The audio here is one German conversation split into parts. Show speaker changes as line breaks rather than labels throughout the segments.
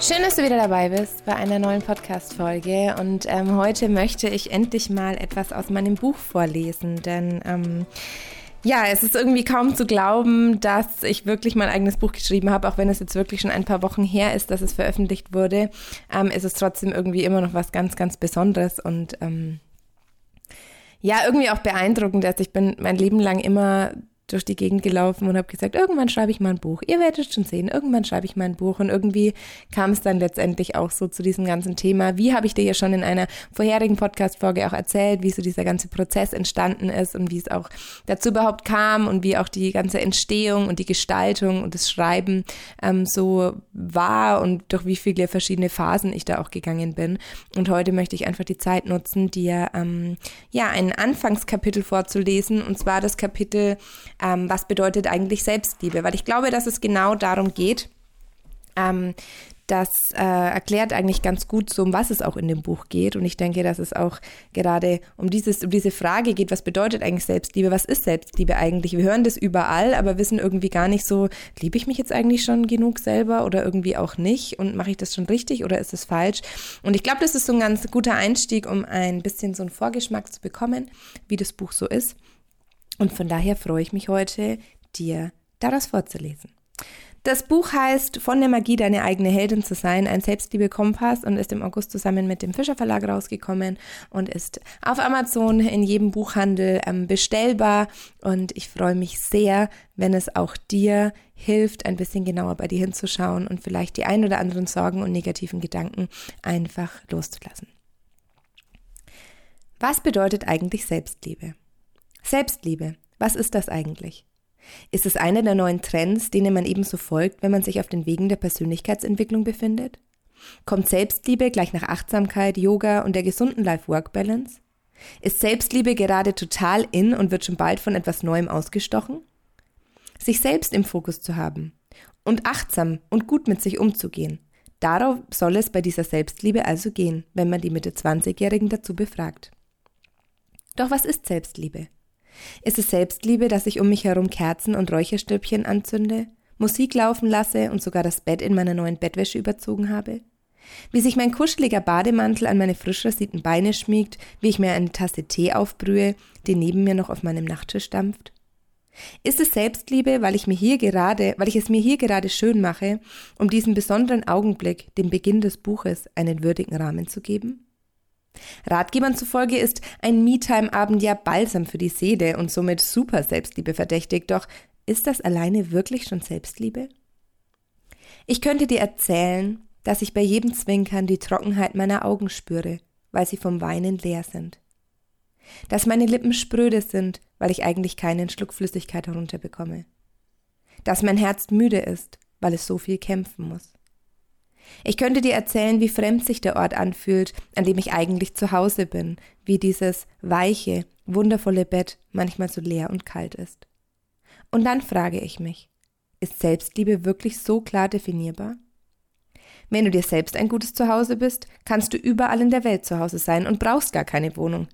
Schön, dass du wieder dabei bist bei einer neuen Podcast-Folge. Und ähm, heute möchte ich endlich mal etwas aus meinem Buch vorlesen, denn ähm, ja, es ist irgendwie kaum zu glauben, dass ich wirklich mein eigenes Buch geschrieben habe, auch wenn es jetzt wirklich schon ein paar Wochen her ist, dass es veröffentlicht wurde. Ähm, ist es trotzdem irgendwie immer noch was ganz, ganz Besonderes und ähm, ja, irgendwie auch beeindruckend, dass ich bin mein Leben lang immer durch die Gegend gelaufen und habe gesagt, irgendwann schreibe ich mal ein Buch. Ihr werdet schon sehen, irgendwann schreibe ich mal ein Buch. Und irgendwie kam es dann letztendlich auch so zu diesem ganzen Thema. Wie habe ich dir ja schon in einer vorherigen Podcast-Folge auch erzählt, wie so dieser ganze Prozess entstanden ist und wie es auch dazu überhaupt kam und wie auch die ganze Entstehung und die Gestaltung und das Schreiben ähm, so war und durch wie viele verschiedene Phasen ich da auch gegangen bin. Und heute möchte ich einfach die Zeit nutzen, dir ähm, ja ein Anfangskapitel vorzulesen und zwar das Kapitel ähm, was bedeutet eigentlich Selbstliebe, weil ich glaube, dass es genau darum geht, ähm, das äh, erklärt eigentlich ganz gut so, um was es auch in dem Buch geht. Und ich denke, dass es auch gerade um, dieses, um diese Frage geht, was bedeutet eigentlich Selbstliebe? Was ist Selbstliebe eigentlich? Wir hören das überall, aber wissen irgendwie gar nicht so, liebe ich mich jetzt eigentlich schon genug selber oder irgendwie auch nicht? Und mache ich das schon richtig oder ist es falsch? Und ich glaube, das ist so ein ganz guter Einstieg, um ein bisschen so einen Vorgeschmack zu bekommen, wie das Buch so ist. Und von daher freue ich mich heute, dir daraus vorzulesen. Das Buch heißt Von der Magie, deine eigene Heldin zu sein, ein Selbstliebe-Kompass und ist im August zusammen mit dem Fischer Verlag rausgekommen und ist auf Amazon in jedem Buchhandel ähm, bestellbar. Und ich freue mich sehr, wenn es auch dir hilft, ein bisschen genauer bei dir hinzuschauen und vielleicht die ein oder anderen Sorgen und negativen Gedanken einfach loszulassen. Was bedeutet eigentlich Selbstliebe? Selbstliebe, was ist das eigentlich? Ist es einer der neuen Trends, denen man ebenso folgt, wenn man sich auf den Wegen der Persönlichkeitsentwicklung befindet? Kommt Selbstliebe gleich nach Achtsamkeit, Yoga und der gesunden Life-Work-Balance? Ist Selbstliebe gerade total in und wird schon bald von etwas Neuem ausgestochen? Sich selbst im Fokus zu haben und achtsam und gut mit sich umzugehen, darauf soll es bei dieser Selbstliebe also gehen, wenn man die Mitte 20-Jährigen dazu befragt. Doch was ist Selbstliebe? Ist es Selbstliebe, dass ich um mich herum Kerzen und Räucherstäbchen anzünde, Musik laufen lasse und sogar das Bett in meiner neuen Bettwäsche überzogen habe? Wie sich mein kuscheliger Bademantel an meine frisch rasierten Beine schmiegt, wie ich mir eine Tasse Tee aufbrühe, die neben mir noch auf meinem Nachttisch dampft? Ist es Selbstliebe, weil ich mir hier gerade, weil ich es mir hier gerade schön mache, um diesem besonderen Augenblick, dem Beginn des Buches, einen würdigen Rahmen zu geben? Ratgebern zufolge ist ein Me-Time-Abend ja Balsam für die Seele und somit super Selbstliebe verdächtig, doch ist das alleine wirklich schon Selbstliebe? Ich könnte dir erzählen, dass ich bei jedem Zwinkern die Trockenheit meiner Augen spüre, weil sie vom Weinen leer sind. Dass meine Lippen spröde sind, weil ich eigentlich keinen Schluck Flüssigkeit herunterbekomme. Dass mein Herz müde ist, weil es so viel kämpfen muss. Ich könnte dir erzählen, wie fremd sich der Ort anfühlt, an dem ich eigentlich zu Hause bin, wie dieses weiche, wundervolle Bett manchmal so leer und kalt ist. Und dann frage ich mich, ist Selbstliebe wirklich so klar definierbar? Wenn du dir selbst ein gutes Zuhause bist, kannst du überall in der Welt zu Hause sein und brauchst gar keine Wohnung.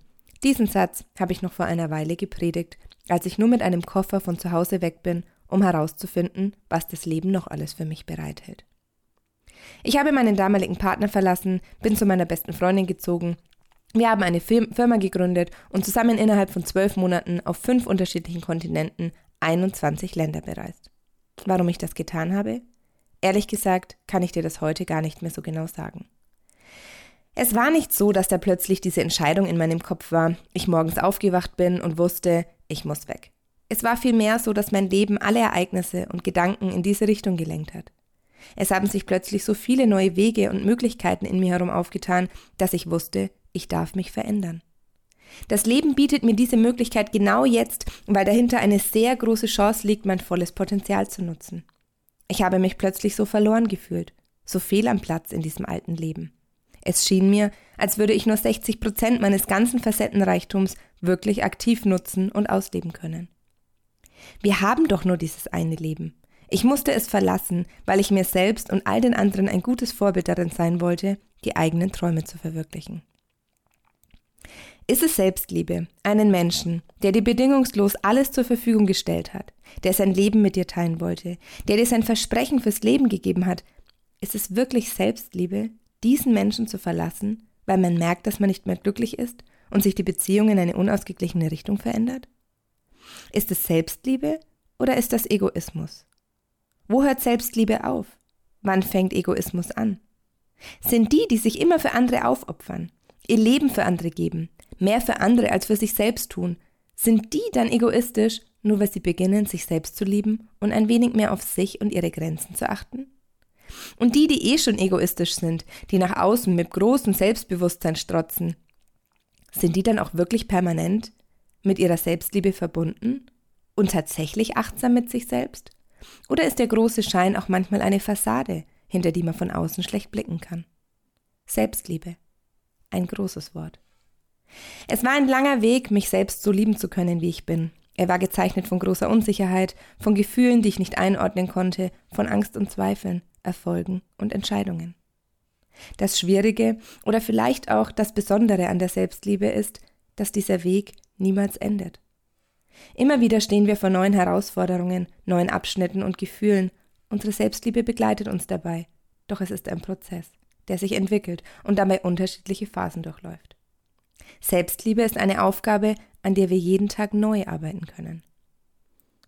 Diesen Satz habe ich noch vor einer Weile gepredigt, als ich nur mit einem Koffer von zu Hause weg bin, um herauszufinden, was das Leben noch alles für mich bereithält. Ich habe meinen damaligen Partner verlassen, bin zu meiner besten Freundin gezogen. Wir haben eine Firma gegründet und zusammen innerhalb von zwölf Monaten auf fünf unterschiedlichen Kontinenten 21 Länder bereist. Warum ich das getan habe? Ehrlich gesagt kann ich dir das heute gar nicht mehr so genau sagen. Es war nicht so, dass da plötzlich diese Entscheidung in meinem Kopf war, ich morgens aufgewacht bin und wusste, ich muss weg. Es war vielmehr so, dass mein Leben alle Ereignisse und Gedanken in diese Richtung gelenkt hat. Es haben sich plötzlich so viele neue Wege und Möglichkeiten in mir herum aufgetan, dass ich wusste, ich darf mich verändern. Das Leben bietet mir diese Möglichkeit genau jetzt, weil dahinter eine sehr große Chance liegt, mein volles Potenzial zu nutzen. Ich habe mich plötzlich so verloren gefühlt, so fehl am Platz in diesem alten Leben. Es schien mir, als würde ich nur 60 Prozent meines ganzen Facettenreichtums wirklich aktiv nutzen und ausleben können. Wir haben doch nur dieses eine Leben. Ich musste es verlassen, weil ich mir selbst und all den anderen ein gutes Vorbild darin sein wollte, die eigenen Träume zu verwirklichen. Ist es Selbstliebe, einen Menschen, der dir bedingungslos alles zur Verfügung gestellt hat, der sein Leben mit dir teilen wollte, der dir sein Versprechen fürs Leben gegeben hat, Ist es wirklich Selbstliebe, diesen Menschen zu verlassen, weil man merkt, dass man nicht mehr glücklich ist und sich die Beziehung in eine unausgeglichene Richtung verändert? Ist es Selbstliebe oder ist das Egoismus? Wo hört Selbstliebe auf? Wann fängt Egoismus an? Sind die, die sich immer für andere aufopfern, ihr Leben für andere geben, mehr für andere als für sich selbst tun, sind die dann egoistisch, nur weil sie beginnen, sich selbst zu lieben und ein wenig mehr auf sich und ihre Grenzen zu achten? Und die, die eh schon egoistisch sind, die nach außen mit großem Selbstbewusstsein strotzen, sind die dann auch wirklich permanent mit ihrer Selbstliebe verbunden und tatsächlich achtsam mit sich selbst? Oder ist der große Schein auch manchmal eine Fassade, hinter die man von außen schlecht blicken kann? Selbstliebe. Ein großes Wort. Es war ein langer Weg, mich selbst so lieben zu können, wie ich bin. Er war gezeichnet von großer Unsicherheit, von Gefühlen, die ich nicht einordnen konnte, von Angst und Zweifeln, Erfolgen und Entscheidungen. Das Schwierige oder vielleicht auch das Besondere an der Selbstliebe ist, dass dieser Weg niemals endet. Immer wieder stehen wir vor neuen Herausforderungen, neuen Abschnitten und Gefühlen. Unsere Selbstliebe begleitet uns dabei. Doch es ist ein Prozess, der sich entwickelt und dabei unterschiedliche Phasen durchläuft. Selbstliebe ist eine Aufgabe, an der wir jeden Tag neu arbeiten können.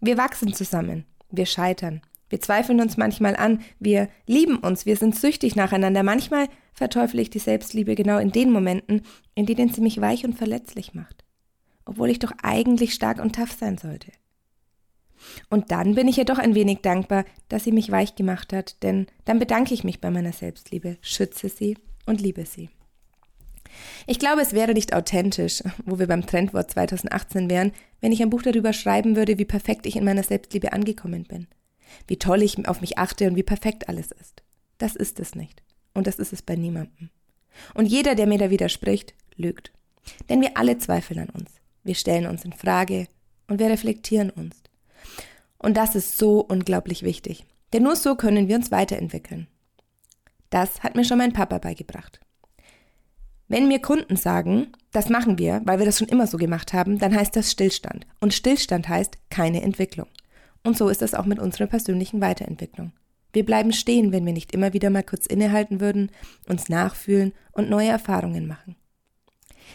Wir wachsen zusammen, wir scheitern, wir zweifeln uns manchmal an, wir lieben uns, wir sind süchtig nacheinander. Manchmal verteufle ich die Selbstliebe genau in den Momenten, in denen sie mich weich und verletzlich macht. Obwohl ich doch eigentlich stark und tough sein sollte. Und dann bin ich ihr doch ein wenig dankbar, dass sie mich weich gemacht hat, denn dann bedanke ich mich bei meiner Selbstliebe, schütze sie und liebe sie. Ich glaube, es wäre nicht authentisch, wo wir beim Trendwort 2018 wären, wenn ich ein Buch darüber schreiben würde, wie perfekt ich in meiner Selbstliebe angekommen bin wie toll ich auf mich achte und wie perfekt alles ist. Das ist es nicht. Und das ist es bei niemandem. Und jeder, der mir da widerspricht, lügt. Denn wir alle zweifeln an uns. Wir stellen uns in Frage und wir reflektieren uns. Und das ist so unglaublich wichtig. Denn nur so können wir uns weiterentwickeln. Das hat mir schon mein Papa beigebracht. Wenn mir Kunden sagen, das machen wir, weil wir das schon immer so gemacht haben, dann heißt das Stillstand. Und Stillstand heißt keine Entwicklung. Und so ist es auch mit unserer persönlichen Weiterentwicklung. Wir bleiben stehen, wenn wir nicht immer wieder mal kurz innehalten würden, uns nachfühlen und neue Erfahrungen machen.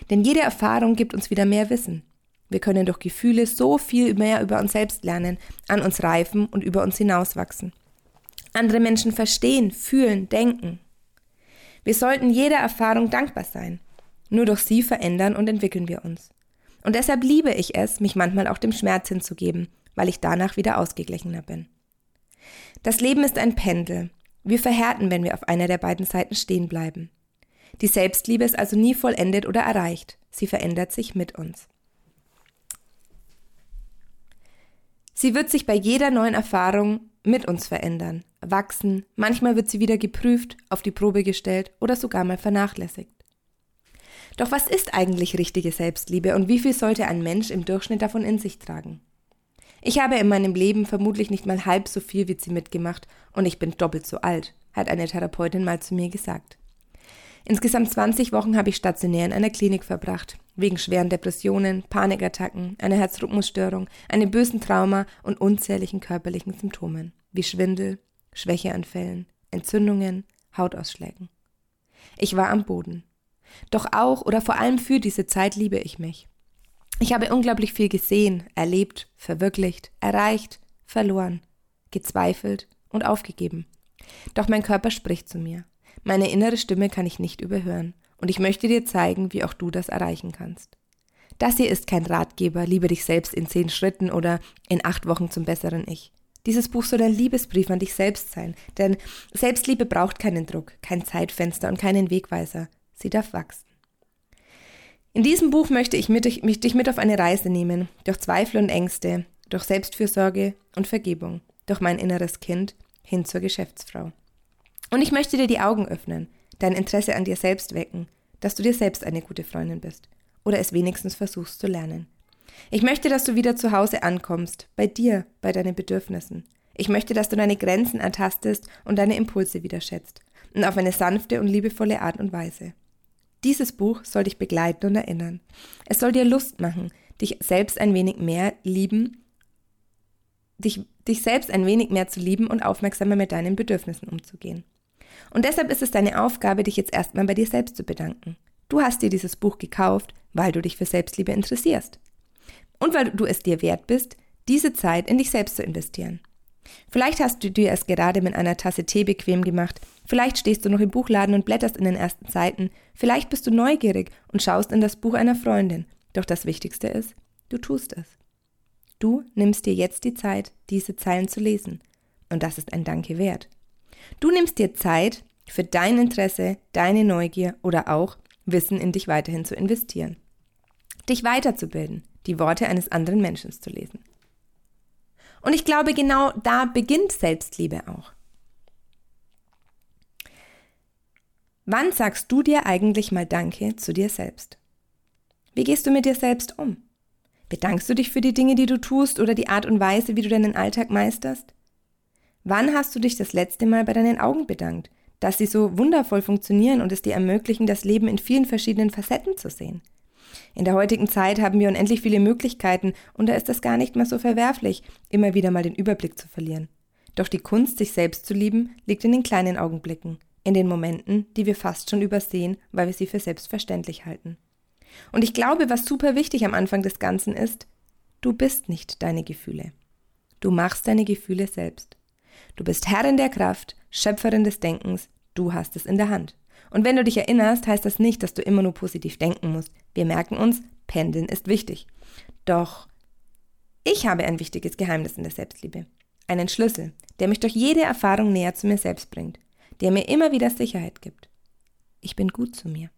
Denn jede Erfahrung gibt uns wieder mehr Wissen. Wir können durch Gefühle so viel mehr über uns selbst lernen, an uns reifen und über uns hinauswachsen. Andere Menschen verstehen, fühlen, denken. Wir sollten jeder Erfahrung dankbar sein. Nur durch sie verändern und entwickeln wir uns. Und deshalb liebe ich es, mich manchmal auch dem Schmerz hinzugeben weil ich danach wieder ausgeglichener bin. Das Leben ist ein Pendel. Wir verhärten, wenn wir auf einer der beiden Seiten stehen bleiben. Die Selbstliebe ist also nie vollendet oder erreicht. Sie verändert sich mit uns. Sie wird sich bei jeder neuen Erfahrung mit uns verändern, wachsen, manchmal wird sie wieder geprüft, auf die Probe gestellt oder sogar mal vernachlässigt. Doch was ist eigentlich richtige Selbstliebe und wie viel sollte ein Mensch im Durchschnitt davon in sich tragen? Ich habe in meinem Leben vermutlich nicht mal halb so viel wie sie mitgemacht und ich bin doppelt so alt, hat eine Therapeutin mal zu mir gesagt. Insgesamt 20 Wochen habe ich stationär in einer Klinik verbracht, wegen schweren Depressionen, Panikattacken, einer Herzrhythmusstörung, einem bösen Trauma und unzähligen körperlichen Symptomen, wie Schwindel, Schwächeanfällen, Entzündungen, Hautausschlägen. Ich war am Boden. Doch auch oder vor allem für diese Zeit liebe ich mich. Ich habe unglaublich viel gesehen, erlebt, verwirklicht, erreicht, verloren, gezweifelt und aufgegeben. Doch mein Körper spricht zu mir. Meine innere Stimme kann ich nicht überhören. Und ich möchte dir zeigen, wie auch du das erreichen kannst. Das hier ist kein Ratgeber, liebe dich selbst in zehn Schritten oder in acht Wochen zum besseren Ich. Dieses Buch soll ein Liebesbrief an dich selbst sein, denn Selbstliebe braucht keinen Druck, kein Zeitfenster und keinen Wegweiser. Sie darf wachsen. In diesem Buch möchte ich mit, mich, dich mit auf eine Reise nehmen, durch Zweifel und Ängste, durch Selbstfürsorge und Vergebung, durch mein inneres Kind hin zur Geschäftsfrau. Und ich möchte dir die Augen öffnen, dein Interesse an dir selbst wecken, dass du dir selbst eine gute Freundin bist oder es wenigstens versuchst zu lernen. Ich möchte, dass du wieder zu Hause ankommst, bei dir, bei deinen Bedürfnissen. Ich möchte, dass du deine Grenzen ertastest und deine Impulse wieder schätzt. Und auf eine sanfte und liebevolle Art und Weise. Dieses Buch soll dich begleiten und erinnern. Es soll dir Lust machen, dich selbst ein wenig mehr lieben, dich, dich selbst ein wenig mehr zu lieben und aufmerksamer mit deinen Bedürfnissen umzugehen. Und deshalb ist es deine Aufgabe, dich jetzt erstmal bei dir selbst zu bedanken. Du hast dir dieses Buch gekauft, weil du dich für Selbstliebe interessierst. Und weil du es dir wert bist, diese Zeit in dich selbst zu investieren. Vielleicht hast du dir es gerade mit einer Tasse Tee bequem gemacht, vielleicht stehst du noch im Buchladen und blätterst in den ersten Seiten, vielleicht bist du neugierig und schaust in das Buch einer Freundin. Doch das Wichtigste ist, du tust es. Du nimmst dir jetzt die Zeit, diese Zeilen zu lesen. Und das ist ein Danke wert. Du nimmst dir Zeit für dein Interesse, deine Neugier oder auch Wissen in dich weiterhin zu investieren. Dich weiterzubilden, die Worte eines anderen Menschen zu lesen. Und ich glaube, genau da beginnt Selbstliebe auch. Wann sagst du dir eigentlich mal Danke zu dir selbst? Wie gehst du mit dir selbst um? Bedankst du dich für die Dinge, die du tust oder die Art und Weise, wie du deinen Alltag meisterst? Wann hast du dich das letzte Mal bei deinen Augen bedankt, dass sie so wundervoll funktionieren und es dir ermöglichen, das Leben in vielen verschiedenen Facetten zu sehen? In der heutigen Zeit haben wir unendlich viele Möglichkeiten und da ist es gar nicht mehr so verwerflich, immer wieder mal den Überblick zu verlieren. Doch die Kunst, sich selbst zu lieben, liegt in den kleinen Augenblicken, in den Momenten, die wir fast schon übersehen, weil wir sie für selbstverständlich halten. Und ich glaube, was super wichtig am Anfang des Ganzen ist, du bist nicht deine Gefühle. Du machst deine Gefühle selbst. Du bist Herrin der Kraft, Schöpferin des Denkens, du hast es in der Hand. Und wenn du dich erinnerst, heißt das nicht, dass du immer nur positiv denken musst. Wir merken uns, Pendeln ist wichtig. Doch ich habe ein wichtiges Geheimnis in der Selbstliebe. Einen Schlüssel, der mich durch jede Erfahrung näher zu mir selbst bringt, der mir immer wieder Sicherheit gibt. Ich bin gut zu mir.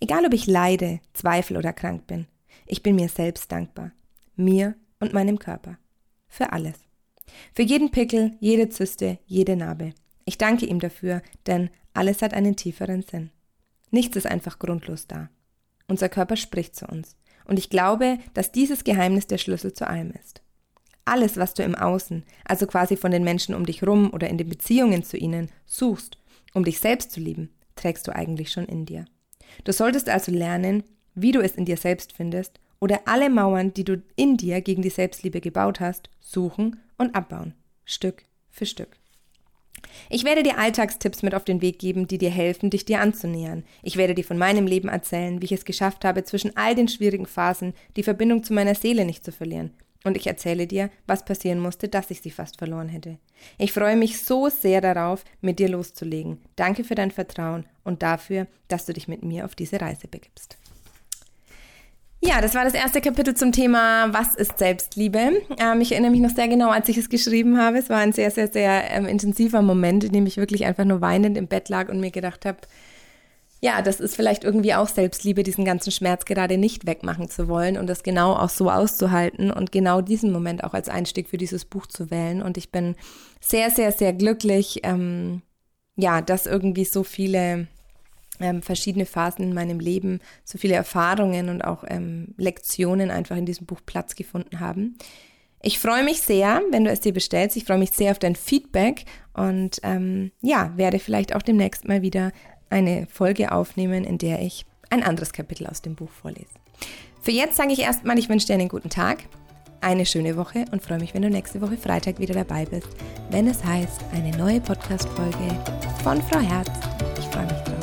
Egal ob ich leide, zweifle oder krank bin, ich bin mir selbst dankbar. Mir und meinem Körper. Für alles. Für jeden Pickel, jede Zyste, jede Narbe. Ich danke ihm dafür, denn alles hat einen tieferen Sinn. Nichts ist einfach grundlos da. Unser Körper spricht zu uns. Und ich glaube, dass dieses Geheimnis der Schlüssel zu allem ist. Alles, was du im Außen, also quasi von den Menschen um dich rum oder in den Beziehungen zu ihnen, suchst, um dich selbst zu lieben, trägst du eigentlich schon in dir. Du solltest also lernen, wie du es in dir selbst findest oder alle Mauern, die du in dir gegen die Selbstliebe gebaut hast, suchen und abbauen, Stück für Stück. Ich werde dir Alltagstipps mit auf den Weg geben, die dir helfen, dich dir anzunähern. Ich werde dir von meinem Leben erzählen, wie ich es geschafft habe, zwischen all den schwierigen Phasen die Verbindung zu meiner Seele nicht zu verlieren. Und ich erzähle dir, was passieren musste, dass ich sie fast verloren hätte. Ich freue mich so sehr darauf, mit dir loszulegen. Danke für dein Vertrauen und dafür, dass du dich mit mir auf diese Reise begibst. Ja, das war das erste Kapitel zum Thema Was ist Selbstliebe? Ähm, ich erinnere mich noch sehr genau, als ich es geschrieben habe. Es war ein sehr, sehr, sehr ähm, intensiver Moment, in dem ich wirklich einfach nur weinend im Bett lag und mir gedacht habe, ja, das ist vielleicht irgendwie auch Selbstliebe, diesen ganzen Schmerz gerade nicht wegmachen zu wollen und das genau auch so auszuhalten und genau diesen Moment auch als Einstieg für dieses Buch zu wählen. Und ich bin sehr, sehr, sehr glücklich, ähm, ja, dass irgendwie so viele ähm, verschiedene Phasen in meinem Leben, so viele Erfahrungen und auch ähm, Lektionen einfach in diesem Buch Platz gefunden haben. Ich freue mich sehr, wenn du es dir bestellst. Ich freue mich sehr auf dein Feedback und ähm, ja, werde vielleicht auch demnächst mal wieder eine Folge aufnehmen, in der ich ein anderes Kapitel aus dem Buch vorlese. Für jetzt sage ich erstmal, ich wünsche dir einen guten Tag, eine schöne Woche und freue mich, wenn du nächste Woche Freitag wieder dabei bist, wenn es heißt, eine neue Podcast-Folge von Frau Herz. Ich freue mich drauf.